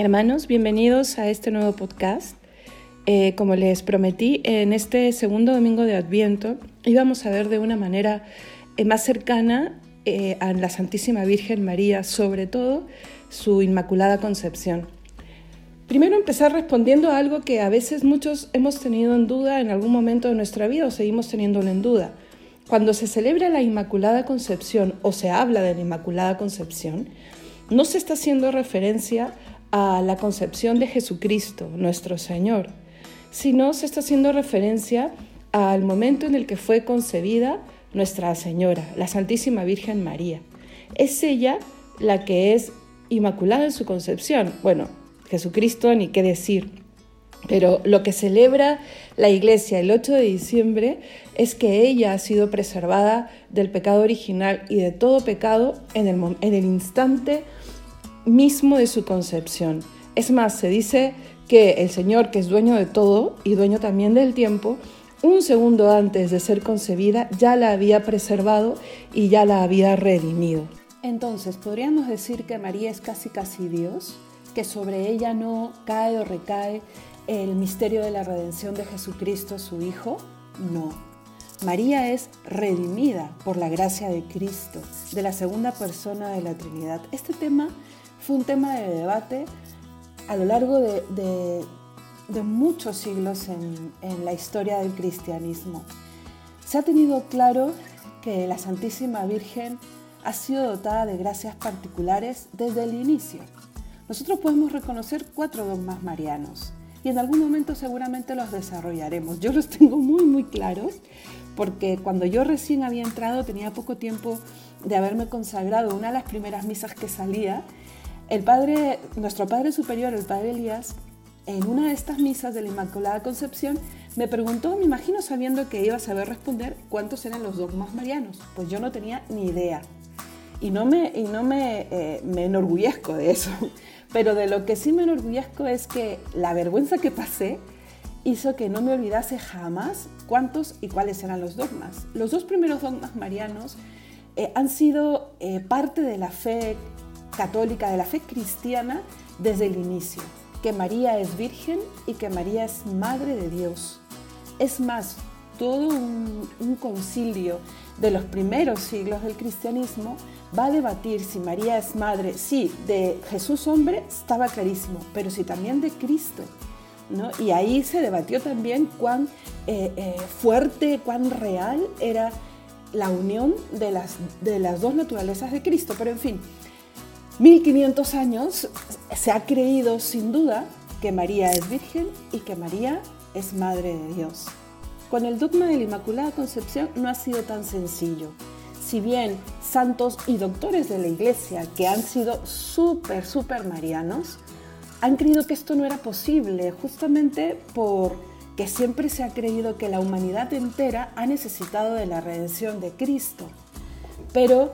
Hermanos, bienvenidos a este nuevo podcast. Eh, como les prometí, en este segundo domingo de Adviento íbamos a ver de una manera eh, más cercana eh, a la Santísima Virgen María, sobre todo su Inmaculada Concepción. Primero empezar respondiendo a algo que a veces muchos hemos tenido en duda en algún momento de nuestra vida o seguimos teniéndolo en duda. Cuando se celebra la Inmaculada Concepción o se habla de la Inmaculada Concepción, no se está haciendo referencia a la concepción de Jesucristo, nuestro Señor, sino se está haciendo referencia al momento en el que fue concebida Nuestra Señora, la Santísima Virgen María. Es ella la que es inmaculada en su concepción. Bueno, Jesucristo ni qué decir. Pero lo que celebra la Iglesia el 8 de diciembre es que ella ha sido preservada del pecado original y de todo pecado en el, en el instante mismo de su concepción. Es más, se dice que el Señor, que es dueño de todo y dueño también del tiempo, un segundo antes de ser concebida ya la había preservado y ya la había redimido. Entonces, ¿podríamos decir que María es casi casi Dios? que sobre ella no cae o recae el misterio de la redención de Jesucristo, su Hijo? No. María es redimida por la gracia de Cristo, de la segunda persona de la Trinidad. Este tema fue un tema de debate a lo largo de, muchos siglos en, la historia del cristianismo. Se ha tenido claro que la Santísima Virgen ha sido dotada de gracias particulares desde el inicio nosotros podemos reconocer cuatro dogmas marianos y en algún momento seguramente los desarrollaremos. Yo los tengo muy, muy claros porque cuando yo recién había entrado tenía poco tiempo de haberme consagrado. Una de las primeras misas que salía, el padre, nuestro padre superior, el padre Elías, en una de estas misas de la Inmaculada Concepción, me preguntó, me imagino sabiendo que iba a saber responder, cuántos eran los dogmas marianos. Pues yo no tenía ni idea. Y no me, y no me, eh, me enorgullezco de eso, pero de lo que sí me enorgullezco es que la vergüenza que pasé hizo que no me olvidase jamás cuántos y cuáles eran los dogmas. Los dos primeros dogmas marianos eh, han sido eh, parte de la fe católica, de la fe cristiana desde el inicio, que María es virgen y que María es madre de Dios. Es más, todo un concilio de los primeros siglos del cristianismo va a debatir si María es madre, sí, de Jesús hombre estaba clarísimo, pero si también de Cristo. ¿no? Y ahí se debatió también cuán eh, eh, fuerte, cuán real era la unión de las, de las dos naturalezas de Cristo. Pero en fin, 1500 años se ha creído sin duda que María es virgen y que María es madre de Dios. Con el dogma de la Inmaculada Concepción no ha sido tan sencillo si bien santos y doctores de la iglesia que han sido súper, súper marianos, han creído que esto no era posible, justamente porque siempre se ha creído que la humanidad entera ha necesitado de la redención de Cristo. Pero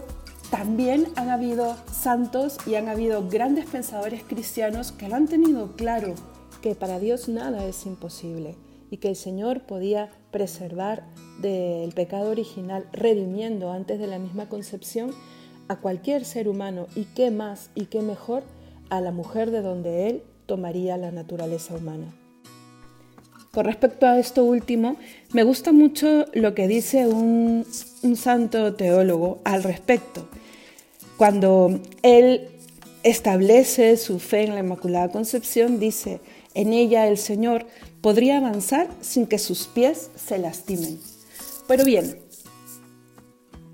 también han habido santos y han habido grandes pensadores cristianos que lo han tenido claro, que para Dios nada es imposible y que el Señor podía preservar del pecado original, redimiendo antes de la misma concepción a cualquier ser humano y qué más y qué mejor a la mujer de donde Él tomaría la naturaleza humana. Con respecto a esto último, me gusta mucho lo que dice un, un santo teólogo al respecto. Cuando él establece su fe en la Inmaculada Concepción, dice, en ella el Señor podría avanzar sin que sus pies se lastimen. Pero bien,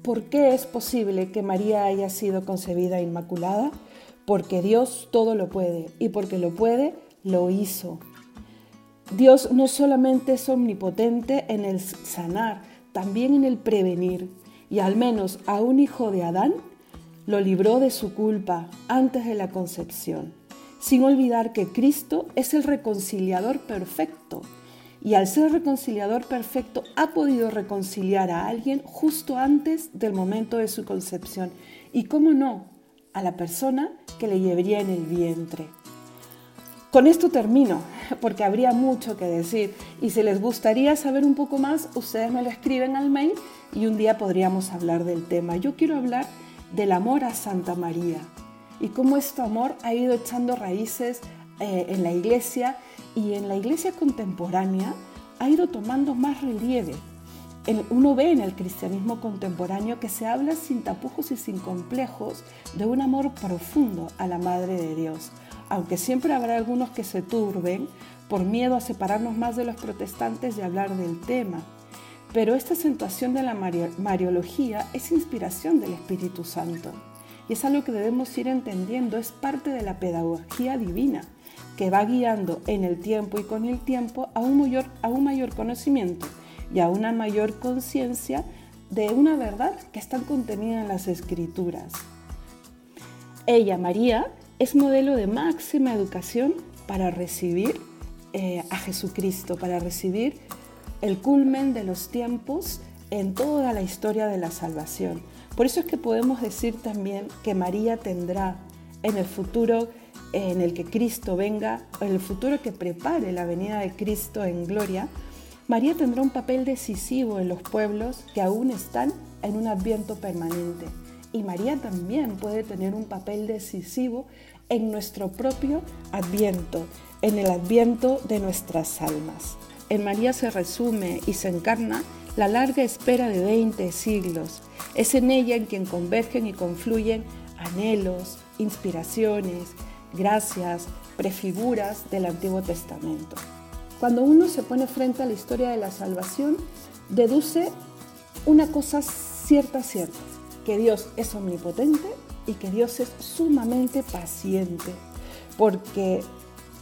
¿por qué es posible que María haya sido concebida inmaculada? Porque Dios todo lo puede y porque lo puede, lo hizo. Dios no solamente es omnipotente en el sanar, también en el prevenir. Y al menos a un hijo de Adán lo libró de su culpa antes de la concepción sin olvidar que Cristo es el reconciliador perfecto y al ser reconciliador perfecto ha podido reconciliar a alguien justo antes del momento de su concepción y, cómo no, a la persona que le llevaría en el vientre. Con esto termino, porque habría mucho que decir y si les gustaría saber un poco más, ustedes me lo escriben al mail y un día podríamos hablar del tema. Yo quiero hablar del amor a Santa María, y cómo este amor ha ido echando raíces eh, en la iglesia y en la iglesia contemporánea ha ido tomando más relieve. Uno ve en el cristianismo contemporáneo que se habla sin tapujos y sin complejos de un amor profundo a la Madre de Dios, aunque siempre habrá algunos que se turben por miedo a separarnos más de los protestantes y hablar del tema. Pero esta acentuación de la Mariología es inspiración del Espíritu Santo y es algo que debemos ir entendiendo, es parte de la pedagogía divina que va guiando en el tiempo y con el tiempo a un mayor, a un mayor conocimiento y a una mayor conciencia de una verdad que está contenida en las escrituras. Ella, María, es modelo de máxima educación para recibir eh, a Jesucristo, para recibir el culmen de los tiempos en toda la historia de la salvación. Por eso es que podemos decir también que María tendrá en el futuro en el que Cristo venga, en el futuro que prepare la venida de Cristo en gloria, María tendrá un papel decisivo en los pueblos que aún están en un adviento permanente. Y María también puede tener un papel decisivo en nuestro propio adviento, en el adviento de nuestras almas. En María se resume y se encarna la larga espera de 20 siglos. Es en ella en quien convergen y confluyen anhelos, inspiraciones, gracias, prefiguras del Antiguo Testamento. Cuando uno se pone frente a la historia de la salvación, deduce una cosa cierta, cierta, que Dios es omnipotente y que Dios es sumamente paciente, porque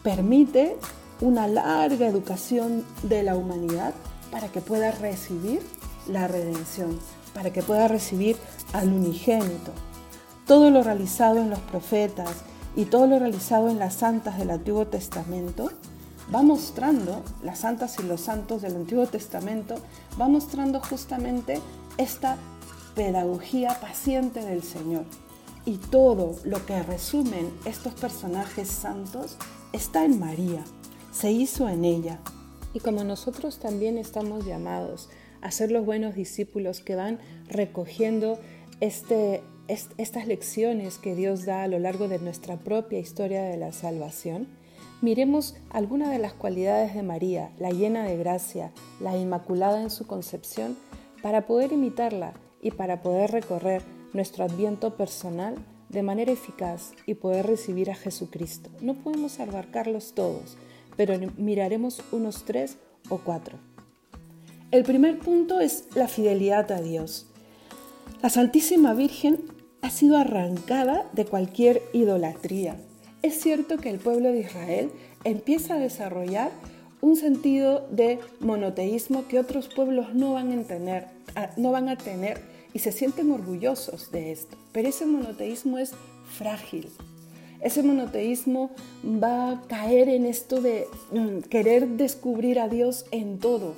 permite una larga educación de la humanidad para que pueda recibir la redención, para que pueda recibir al unigénito. Todo lo realizado en los profetas y todo lo realizado en las santas del Antiguo Testamento va mostrando, las santas y los santos del Antiguo Testamento, va mostrando justamente esta pedagogía paciente del Señor. Y todo lo que resumen estos personajes santos está en María, se hizo en ella. Y como nosotros también estamos llamados a ser los buenos discípulos que van recogiendo este, estas lecciones que Dios da a lo largo de nuestra propia historia de la salvación, miremos algunas de las cualidades de María, la llena de gracia, la inmaculada en su concepción, para poder imitarla y para poder recorrer nuestro adviento personal de manera eficaz y poder recibir a Jesucristo. No podemos abarcarlos todos, pero miraremos unos tres o cuatro. El primer punto es la fidelidad a Dios. La Santísima Virgen ha sido arrancada de cualquier idolatría. Es cierto que el pueblo de Israel empieza a desarrollar un sentido de monoteísmo que otros pueblos no van a tener, no van a tener y se sienten orgullosos de esto. Pero ese monoteísmo es frágil. Ese monoteísmo va a caer en esto de mm, querer descubrir a Dios en todo.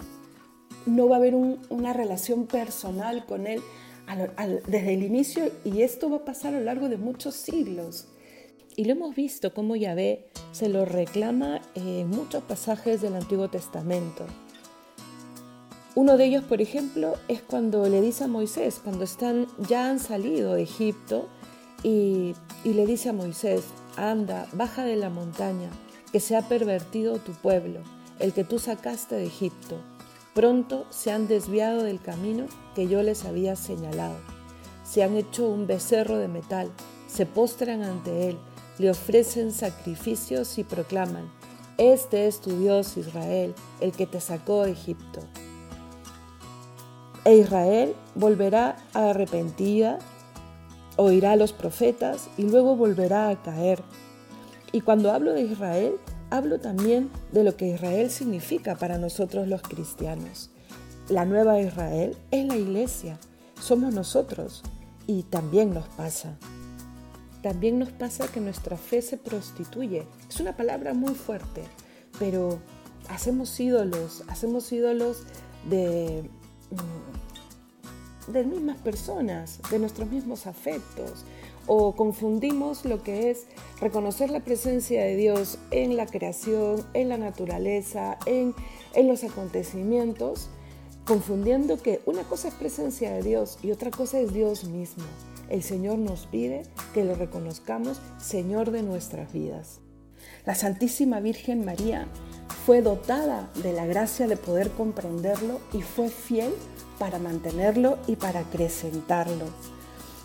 No va a haber una relación personal con Él desde el inicio y esto va a pasar a lo largo de muchos siglos. Y lo hemos visto cómo Yahvé se lo reclama en muchos pasajes del Antiguo Testamento. Uno de ellos, por ejemplo, es cuando le dice a Moisés, cuando están, ya han salido de Egipto, y, le dice a Moisés, anda, baja de la montaña, que se ha pervertido tu pueblo, el que tú sacaste de Egipto. Pronto se han desviado del camino que yo les había señalado. Se han hecho un becerro de metal, se postran ante él, le ofrecen sacrificios y proclaman, Este es tu Dios Israel, el que te sacó de Egipto. E Israel volverá arrepentida, oirá a los profetas y luego volverá a caer. Y cuando hablo de Israel, hablo también de lo que Israel significa para nosotros los cristianos. La nueva Israel es la iglesia, somos nosotros y también nos pasa. También nos pasa que nuestra fe se prostituye. Es una palabra muy fuerte, pero hacemos ídolos, hacemos ídolos de de mismas personas, de nuestros mismos afectos, o confundimos lo que es reconocer la presencia de Dios en la creación, en la naturaleza, en, en los acontecimientos, confundiendo que una cosa es presencia de Dios y otra cosa es Dios mismo. El Señor nos pide que lo reconozcamos Señor de nuestras vidas. La Santísima Virgen María fue dotada de la gracia de poder comprenderlo y fue fiel para mantenerlo y para acrecentarlo.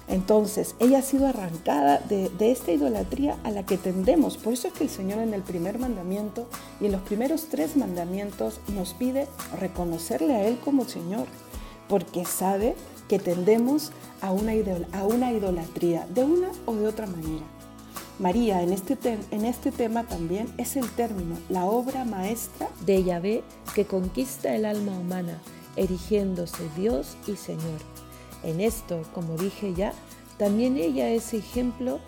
Entonces, ella ha sido arrancada de, esta idolatría a la que tendemos. Por eso es que el Señor en el primer mandamiento y en los primeros tres mandamientos nos pide reconocerle a Él como Señor, porque sabe que tendemos a una, idolatría de una o de otra manera. María en este, en este tema también es el término, la obra maestra de Yahvé que conquista el alma humana, erigiéndose Dios y Señor. En esto, como dije ya, también ella es ejemplo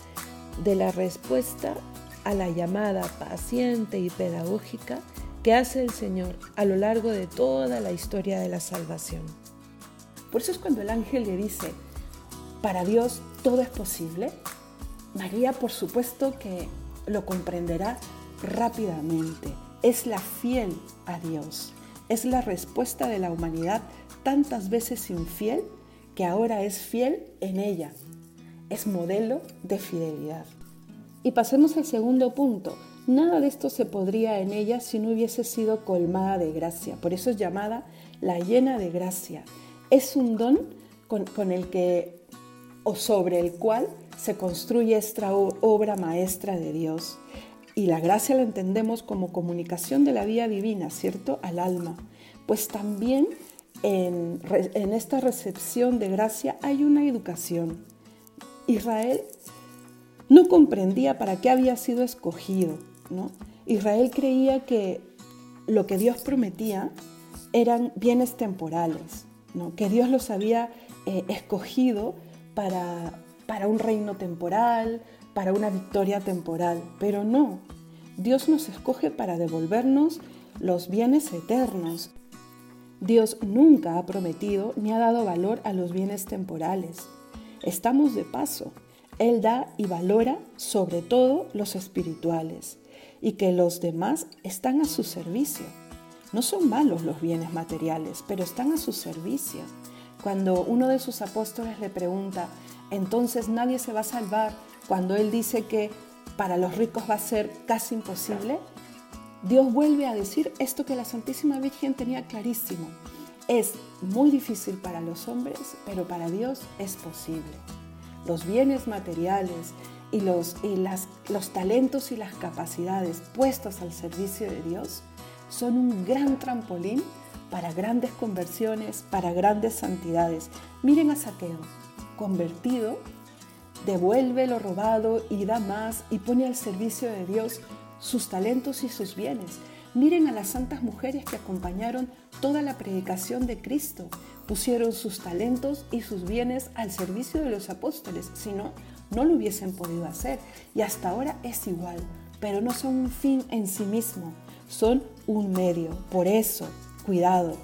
de la respuesta a la llamada paciente y pedagógica que hace el Señor a lo largo de toda la historia de la salvación. Por eso es cuando el ángel le dice, para Dios todo es posible, María por supuesto que lo comprenderá rápidamente. Es la fiel a Dios. Es la respuesta de la humanidad tantas veces infiel que ahora es fiel en ella. Es modelo de fidelidad. Y pasemos al segundo punto. Nada de esto se podría en ella si no hubiese sido colmada de gracia. Por eso es llamada la llena de gracia. Es un don con, el que o sobre el cual se construye esta obra maestra de Dios. Y la gracia la entendemos como comunicación de la vida divina, ¿cierto? Al alma. Pues también en, esta recepción de gracia hay una educación. Israel no comprendía para qué había sido escogido. ¿no? Israel creía que lo que Dios prometía eran bienes temporales, ¿no? que Dios los había eh, escogido para, para un reino temporal, para una victoria temporal, pero no. Dios nos escoge para devolvernos los bienes eternos. Dios nunca ha prometido ni ha dado valor a los bienes temporales. Estamos de paso. Él da y valora sobre todo los espirituales y que los demás están a su servicio. No son malos los bienes materiales, pero están a su servicio. Cuando uno de sus apóstoles le pregunta, entonces nadie se va a salvar cuando Él dice que para los ricos va a ser casi imposible, Dios vuelve a decir esto que la Santísima Virgen tenía clarísimo. Es muy difícil para los hombres, pero para Dios es posible. Los bienes materiales y los, y las, los talentos y las capacidades puestos al servicio de Dios son un gran trampolín para grandes conversiones, para grandes santidades. Miren a Saqueo convertido, devuelve lo robado y da más y pone al servicio de Dios sus talentos y sus bienes. Miren a las santas mujeres que acompañaron toda la predicación de Cristo. Pusieron sus talentos y sus bienes al servicio de los apóstoles, si no, no lo hubiesen podido hacer. Y hasta ahora es igual, pero no son un fin en sí mismo, son un medio. Por eso, cuidado,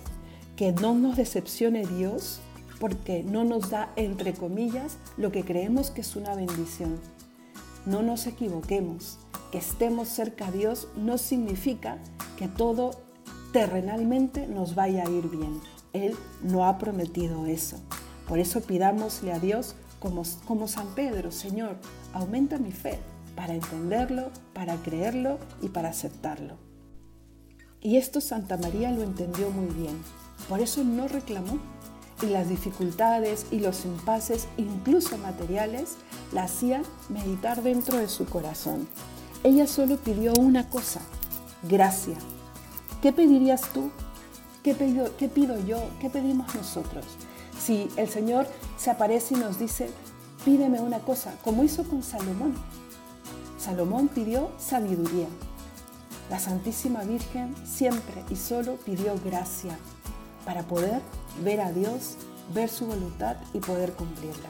que no nos decepcione Dios porque no nos da, entre comillas, lo que creemos que es una bendición. No nos equivoquemos, que estemos cerca a Dios no significa que todo terrenalmente nos vaya a ir bien. Él no ha prometido eso. Por eso pidámosle a Dios como, como San Pedro, Señor, aumenta mi fe para entenderlo, para creerlo y para aceptarlo. Y esto Santa María lo entendió muy bien. Por eso no reclamó y las dificultades y los impases, incluso materiales, la hacían meditar dentro de su corazón. Ella solo pidió una cosa, gracia. ¿Qué pedirías tú? ¿Qué, pido, ¿Qué pido yo? ¿Qué pedimos nosotros? Si el Señor se aparece y nos dice, pídeme una cosa, como hizo con Salomón. Salomón pidió sabiduría. La Santísima Virgen siempre y solo pidió gracia para poder ver a Dios, ver su voluntad y poder cumplirla.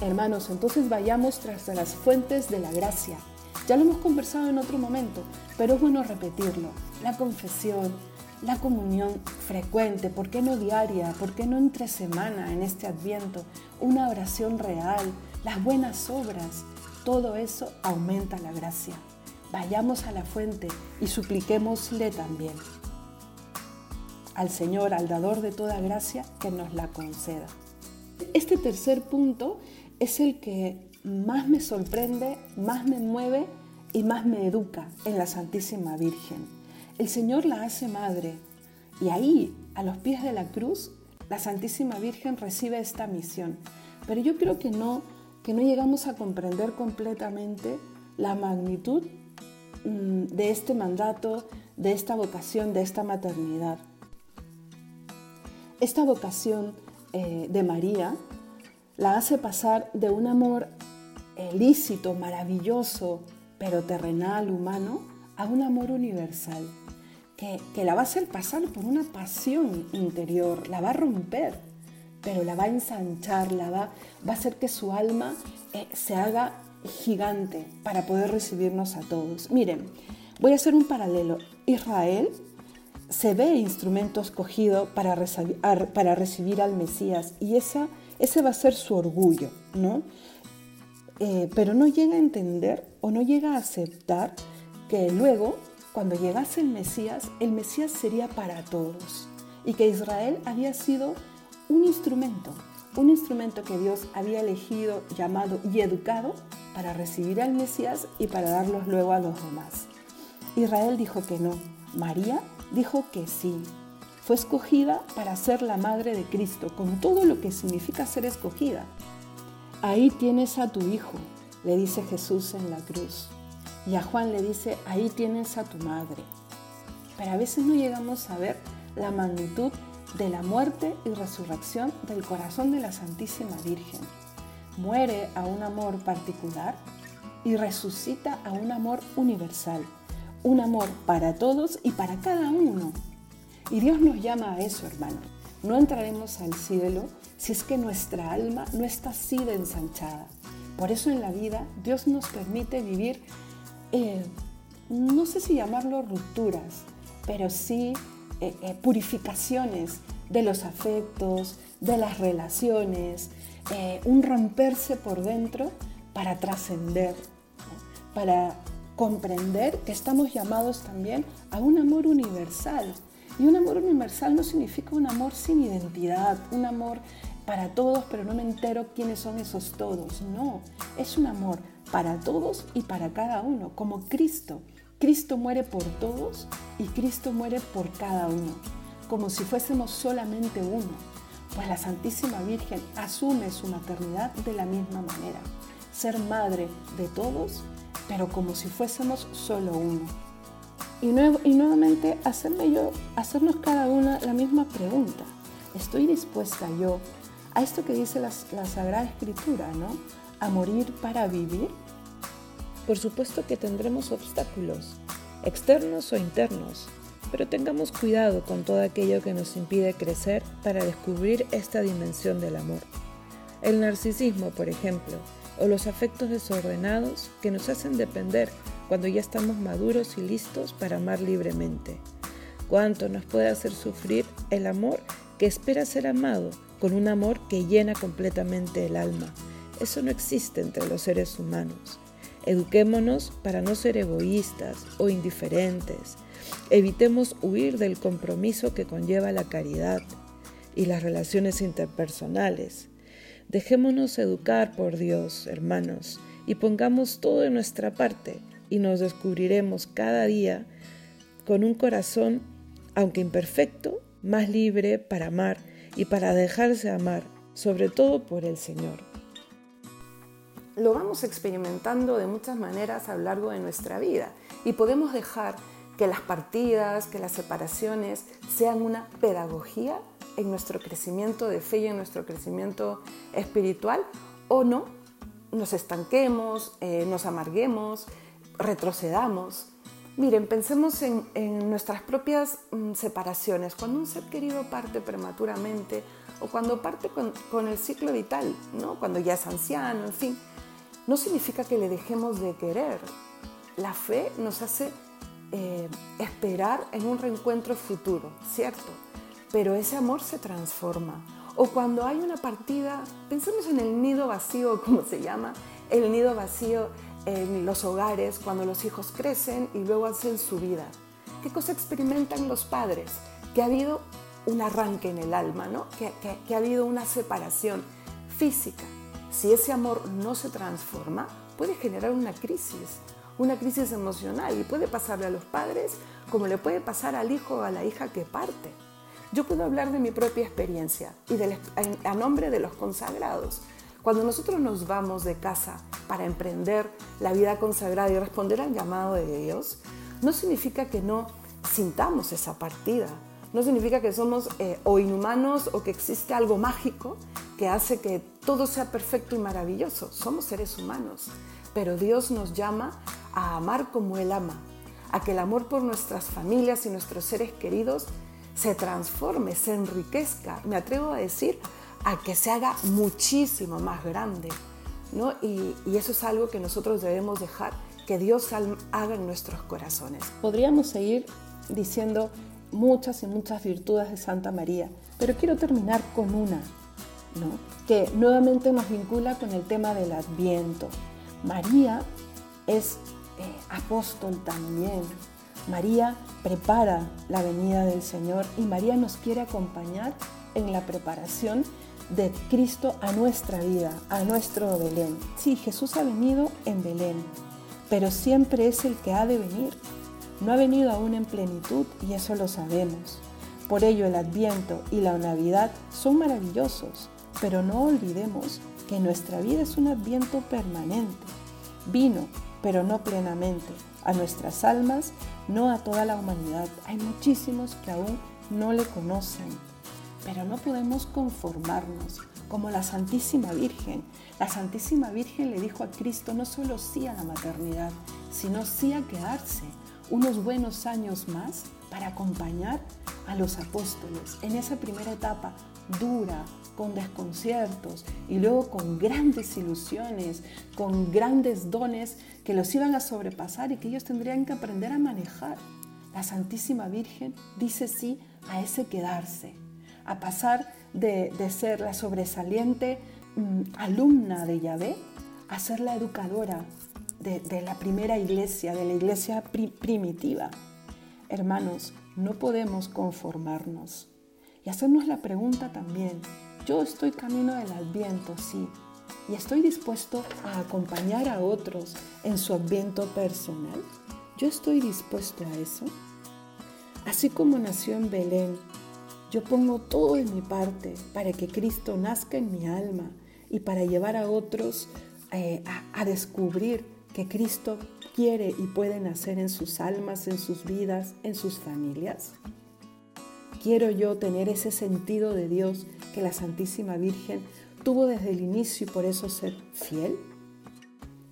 Hermanos, entonces vayamos tras las fuentes de la gracia. Ya lo hemos conversado en otro momento, pero es bueno repetirlo. La confesión, la comunión frecuente, ¿por qué no diaria? ¿Por qué no entre semana en este adviento? Una oración real, las buenas obras, todo eso aumenta la gracia. Vayamos a la fuente y supliquémosle también al Señor, al dador de toda gracia, que nos la conceda. Este tercer punto es el que más me sorprende, más me mueve y más me educa en la Santísima Virgen. El Señor la hace madre y ahí, a los pies de la cruz, la Santísima Virgen recibe esta misión. Pero yo creo que no, que no llegamos a comprender completamente la magnitud mm, de este mandato, de esta vocación, de esta maternidad. Esta vocación eh, de María la hace pasar de un amor lícito, maravilloso, pero terrenal, humano, a un amor universal, que, la va a hacer pasar por una pasión interior, la va a romper, pero la va a ensanchar, la va, va a hacer que su alma eh, se haga gigante para poder recibirnos a todos. Miren, voy a hacer un paralelo. Israel se ve instrumento escogido para, recibir, para recibir al Mesías y esa, ese va a ser su orgullo, ¿no? Eh, pero no llega a entender o no llega a aceptar que luego, cuando llegase el Mesías, el Mesías sería para todos y que Israel había sido un instrumento, un instrumento que Dios había elegido, llamado y educado para recibir al Mesías y para darlos luego a los demás. Israel dijo que no, María dijo que sí. Fue escogida para ser la madre de Cristo, con todo lo que significa ser escogida. Ahí tienes a tu hijo, le dice Jesús en la cruz. Y a Juan le dice, ahí tienes a tu madre. Pero a veces no llegamos a ver la magnitud de la muerte y resurrección del corazón de la Santísima Virgen. Muere a un amor particular y resucita a un amor universal un amor para todos y para cada uno. Y Dios nos llama a eso, hermano. No entraremos al cielo si es que nuestra alma no está así de ensanchada. Por eso en la vida Dios nos permite vivir, eh, no sé si llamarlo rupturas, pero sí eh, eh, purificaciones de los afectos, de las relaciones, un romperse por dentro para trascender, para comprender que estamos llamados también a un amor universal. Y un amor universal no significa un amor sin identidad, un amor para todos, pero no me entero quiénes son esos todos. No, es un amor para todos y para cada uno, como Cristo. Cristo muere por todos y Cristo muere por cada uno, como si fuésemos solamente uno. Pues la Santísima Virgen asume su maternidad de la misma manera, ser madre de todos pero como si fuésemos solo uno. Y, y nuevamente hacerme yo, hacernos cada una la misma pregunta. ¿Estoy dispuesta yo a esto que dice la, la Sagrada Escritura, ¿no? A morir para vivir. Por supuesto que tendremos obstáculos, externos o internos, pero tengamos cuidado con todo aquello que nos impide crecer para descubrir esta dimensión del amor. El narcisismo, por ejemplo, o los afectos desordenados que nos hacen depender cuando ya estamos maduros y listos para amar libremente. Cuánto nos puede hacer sufrir el amor que espera ser amado con un amor que llena completamente el alma. Eso no existe entre los seres humanos. Eduquémonos para no ser egoístas o indiferentes. Evitemos huir del compromiso que conlleva la caridad y las relaciones interpersonales. Dejémonos educar por Dios, hermanos, y pongamos todo de nuestra parte y nos descubriremos cada día con un corazón, aunque imperfecto, más libre para amar y para dejarse amar, sobre todo por el Señor. Lo vamos experimentando de muchas maneras a lo largo de nuestra vida y podemos dejar que las partidas, que las separaciones sean una pedagogía en nuestro crecimiento de fe y en nuestro crecimiento espiritual o no, nos estanquemos, eh, nos amarguemos, retrocedamos. Miren, pensemos en, nuestras propias mm, separaciones. Cuando un ser querido parte prematuramente o cuando parte con, el ciclo vital, ¿no? cuando ya es anciano, en fin, no significa que le dejemos de querer. La fe nos hace eh, esperar en un reencuentro futuro, ¿cierto? Pero ese amor se transforma. O cuando hay una partida, pensemos en el nido vacío, como se llama, el nido vacío en los hogares, cuando los hijos crecen y luego hacen su vida. ¿Qué cosa experimentan los padres? Que ha habido un arranque en el alma, ¿no? que, que ha habido una separación física. Si ese amor no se transforma, puede generar una crisis una crisis emocional y puede pasarle a los padres como le puede pasar al hijo o a la hija que parte. Yo puedo hablar de mi propia experiencia y a nombre de los consagrados. Cuando nosotros nos vamos de casa para emprender la vida consagrada y responder al llamado de Dios, no significa que no sintamos esa partida, no significa que somos eh, o inhumanos o que existe algo mágico que hace que todo sea perfecto y maravilloso. Somos seres humanos, pero Dios nos llama a amar como Él ama, a que el amor por nuestras familias y nuestros seres queridos se transforme, se enriquezca, me atrevo a decir, a que se haga muchísimo más grande. ¿no? Y, eso es algo que nosotros debemos dejar que Dios haga en nuestros corazones. Podríamos seguir diciendo muchas y muchas virtudes de Santa María, pero quiero terminar con una, ¿no? que nuevamente nos vincula con el tema del adviento. María es eh, apóstol también. María prepara la venida del Señor y María nos quiere acompañar en la preparación de Cristo a nuestra vida, a nuestro Belén. Sí, Jesús ha venido en Belén, pero siempre es el que ha de venir. No ha venido aún en plenitud y eso lo sabemos. Por ello el Adviento y la Navidad son maravillosos, pero no olvidemos que nuestra vida es un Adviento permanente. Vino, pero no plenamente, a nuestras almas, no a toda la humanidad. Hay muchísimos que aún no le conocen, pero no podemos conformarnos como la Santísima Virgen. La Santísima Virgen le dijo a Cristo no solo sí a la maternidad, sino sí a quedarse unos buenos años más para acompañar a los apóstoles en esa primera etapa dura, con desconciertos y luego con grandes ilusiones, con grandes dones que los iban a sobrepasar y que ellos tendrían que aprender a manejar. La Santísima Virgen dice sí a ese quedarse, a pasar de, ser la sobresaliente mm, alumna de Yahvé a ser la educadora de, la primera iglesia, de la iglesia primitiva. Hermanos, no podemos conformarnos y hacernos la pregunta también, yo estoy camino del adviento, sí, y estoy dispuesto a acompañar a otros en su adviento personal. Yo estoy dispuesto a eso. Así como nació en Belén yo pongo todo de mi parte para que Cristo nazca en mi alma y para llevar a otros eh, a, a descubrir que Cristo quiere y puede nacer en sus almas, en sus vidas, en sus familias. Quiero yo tener ese sentido de Dios que la Santísima Virgen tuvo desde el inicio y por eso ser fiel.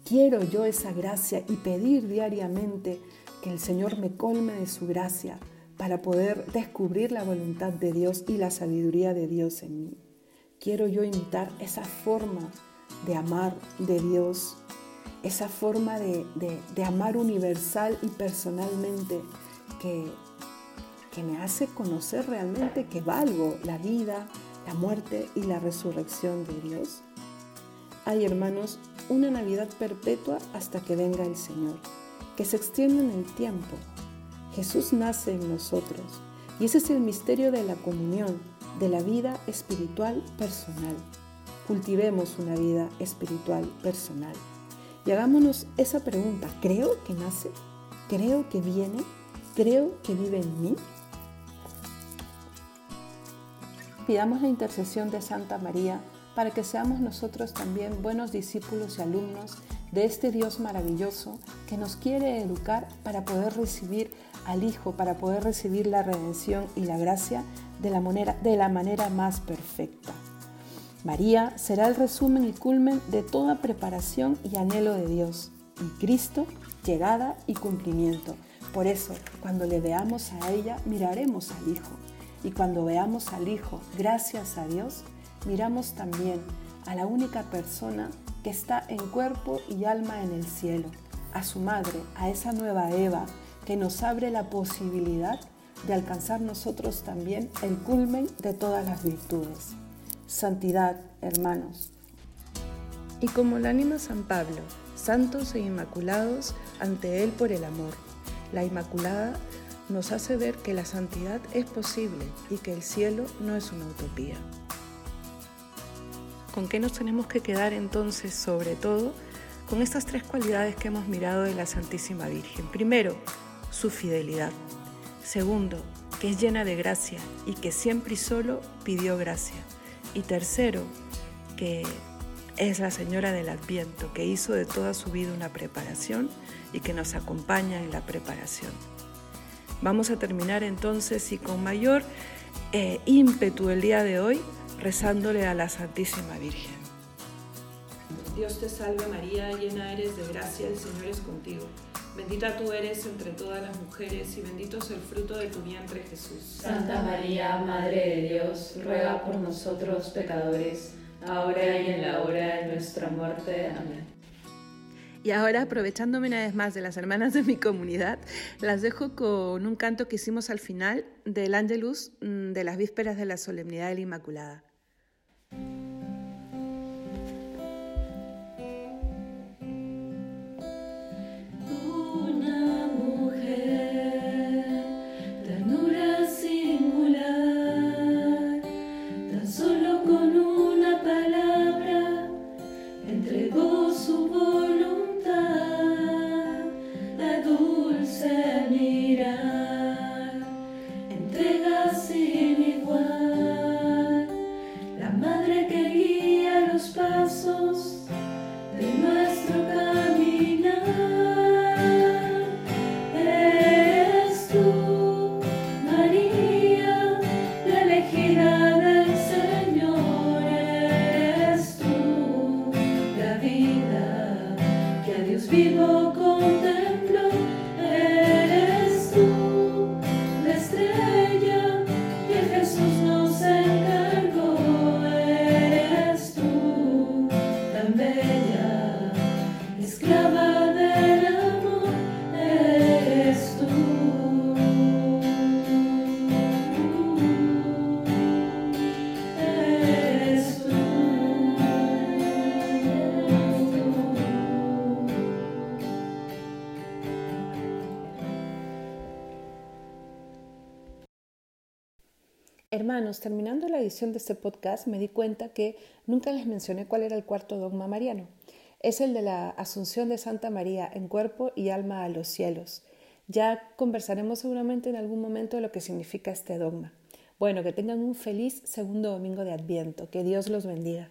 Quiero yo esa gracia y pedir diariamente que el Señor me colme de su gracia para poder descubrir la voluntad de Dios y la sabiduría de Dios en mí. Quiero yo imitar esa forma de amar de Dios, esa forma de, amar universal y personalmente que, que me hace conocer realmente que valgo la vida, la muerte y la resurrección de Dios. Hay, hermanos, una Navidad perpetua hasta que venga el Señor, que se extiende en el tiempo, Jesús nace en nosotros y ese es el misterio de la comunión, de la vida espiritual personal. Cultivemos una vida espiritual personal y hagámonos esa pregunta, ¿creo que nace? ¿Creo que viene? ¿Creo que vive en mí? Pidamos la intercesión de Santa María para que seamos nosotros también buenos discípulos y alumnos de este Dios maravilloso que nos quiere educar para poder recibir al Hijo, para poder recibir la redención y la gracia de la manera, de la manera más perfecta. María será el resumen y culmen de toda preparación y anhelo de Dios, y Cristo, llegada y cumplimiento. Por eso, cuando le veamos a ella, miraremos al Hijo. Y cuando veamos al Hijo, gracias a Dios, miramos también a la única persona que está en cuerpo y alma en el cielo, a su madre, a esa nueva Eva, que nos abre la posibilidad de alcanzar nosotros también el culmen de todas las virtudes. Santidad, hermanos. Y como la anima San Pablo, santos e inmaculados ante Él por el amor. La Inmaculada nos hace ver que la santidad es posible y que el cielo no es una utopía. ¿Con qué nos tenemos que quedar entonces sobre todo? con estas tres cualidades que hemos mirado de la Santísima Virgen. Primero, su fidelidad. Segundo, que es llena de gracia y que siempre y solo pidió gracia. Y tercero, que es la Señora del Adviento, que hizo de toda su vida una preparación y que nos acompaña en la preparación. Vamos a terminar entonces y con mayor eh, ímpetu el día de hoy rezándole a la Santísima Virgen. Dios te salve María, llena eres de gracia, el Señor es contigo. Bendita tú eres entre todas las mujeres y bendito es el fruto de tu vientre Jesús. Santa María, Madre de Dios, ruega por nosotros pecadores, ahora y en la hora de nuestra muerte. Amén. Y ahora, aprovechándome una vez más de las hermanas de mi comunidad, las dejo con un canto que hicimos al final del Angelus mm, de las vísperas de la solemnidad de la Inmaculada. Hermanos, terminando la edición de este podcast me di cuenta que nunca les mencioné cuál era el cuarto dogma mariano. Es el de la Asunción de Santa María en cuerpo y alma a los cielos. Ya conversaremos seguramente en algún momento de lo que significa este dogma. Bueno, que tengan un feliz segundo domingo de Adviento. Que Dios los bendiga.